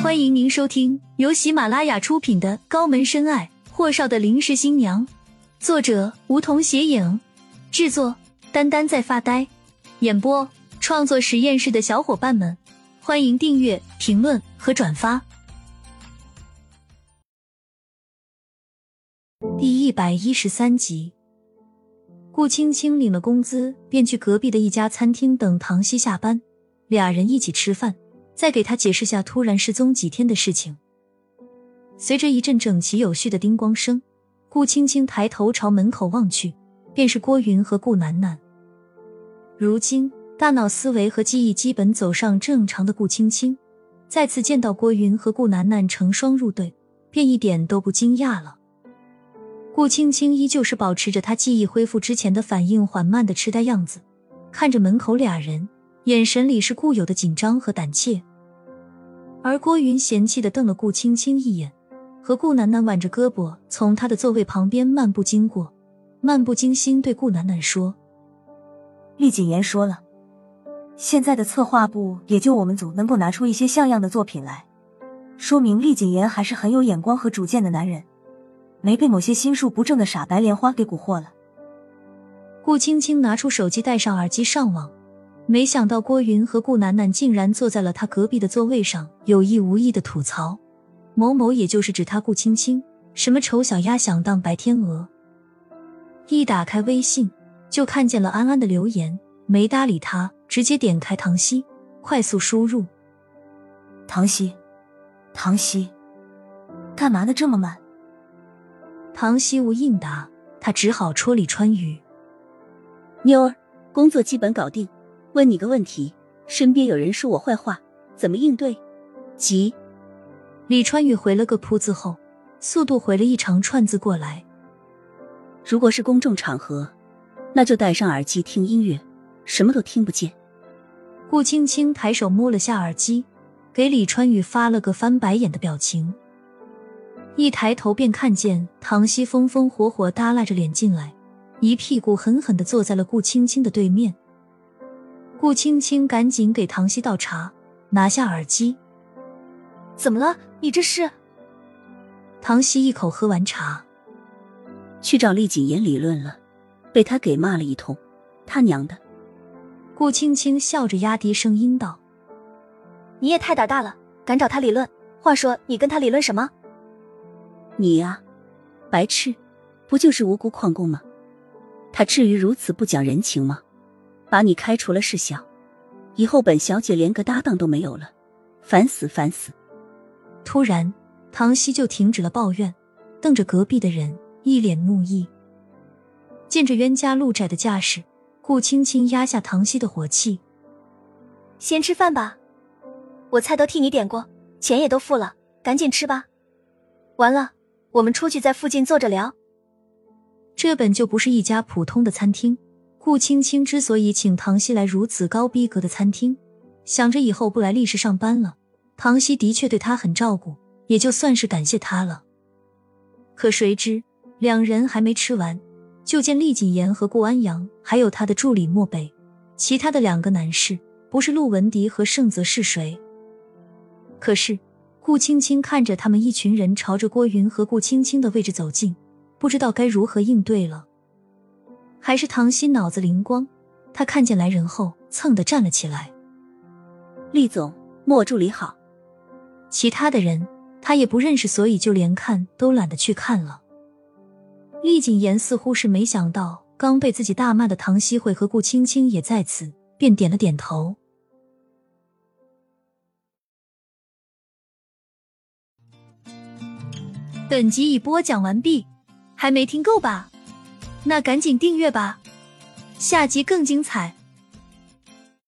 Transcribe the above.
欢迎您收听由喜马拉雅出品的《高门深爱：霍少的临时新娘》，作者梧桐斜影，制作丹丹在发呆，演播创作实验室的小伙伴们，欢迎订阅、评论和转发。第一百一十三集，顾青青领了工资，便去隔壁的一家餐厅等唐熙下班，俩人一起吃饭。再给他解释下突然失踪几天的事情。随着一阵整齐有序的叮咣声，顾青青抬头朝门口望去，便是郭云和顾楠楠。如今大脑思维和记忆基本走上正常的顾青青，再次见到郭云和顾楠楠成双入对，便一点都不惊讶了。顾青青依旧是保持着她记忆恢复之前的反应缓慢的痴呆样子，看着门口俩人，眼神里是固有的紧张和胆怯。而郭云嫌弃的瞪了顾青青一眼，和顾楠楠挽着胳膊从他的座位旁边漫步经过，漫不经心对顾楠楠说：“厉谨言说了，现在的策划部也就我们组能够拿出一些像样的作品来，说明厉谨言还是很有眼光和主见的男人，没被某些心术不正的傻白莲花给蛊惑了。”顾青青拿出手机，戴上耳机上网。没想到郭云和顾楠楠竟然坐在了他隔壁的座位上，有意无意的吐槽：“某某，也就是指他顾青青，什么丑小鸭想当白天鹅。”一打开微信，就看见了安安的留言，没搭理他，直接点开唐熙，快速输入：“唐熙，唐熙，干嘛呢？这么慢？”唐熙无应答，他只好戳李川宇：“妞儿，工作基本搞定。”问你个问题，身边有人说我坏话，怎么应对？急。李川宇回了个扑字后，速度回了一长串字过来。如果是公众场合，那就戴上耳机听音乐，什么都听不见。顾青青抬手摸了下耳机，给李川宇发了个翻白眼的表情。一抬头便看见唐熙风风火火耷拉着脸进来，一屁股狠狠的坐在了顾青青的对面。顾青青赶紧给唐熙倒茶，拿下耳机。怎么了？你这是？唐熙一口喝完茶，去找厉谨言理论了，被他给骂了一通。他娘的！顾青青笑着压低声音道：“你也太胆大了，敢找他理论？话说你跟他理论什么？你呀，白痴，不就是无辜旷工吗？他至于如此不讲人情吗？”把你开除了是小，以后本小姐连个搭档都没有了，烦死烦死！突然，唐熙就停止了抱怨，瞪着隔壁的人，一脸怒意。见着冤家路窄的架势，顾青青压下唐熙的火气：“先吃饭吧，我菜都替你点过，钱也都付了，赶紧吃吧。完了，我们出去在附近坐着聊。这本就不是一家普通的餐厅。”顾青青之所以请唐熙来如此高逼格的餐厅，想着以后不来历史上班了，唐熙的确对他很照顾，也就算是感谢他了。可谁知两人还没吃完，就见厉谨言和顾安阳，还有他的助理漠北，其他的两个男士不是陆文迪和盛泽是谁？可是顾青青看着他们一群人朝着郭云和顾青青的位置走近，不知道该如何应对了。还是唐熙脑子灵光，他看见来人后，蹭的站了起来。厉总，莫助理好。其他的人他也不认识，所以就连看都懒得去看了。厉谨言似乎是没想到刚被自己大骂的唐熙会和顾青青也在此，便点了点头。本集已播讲完毕，还没听够吧？那赶紧订阅吧，下集更精彩。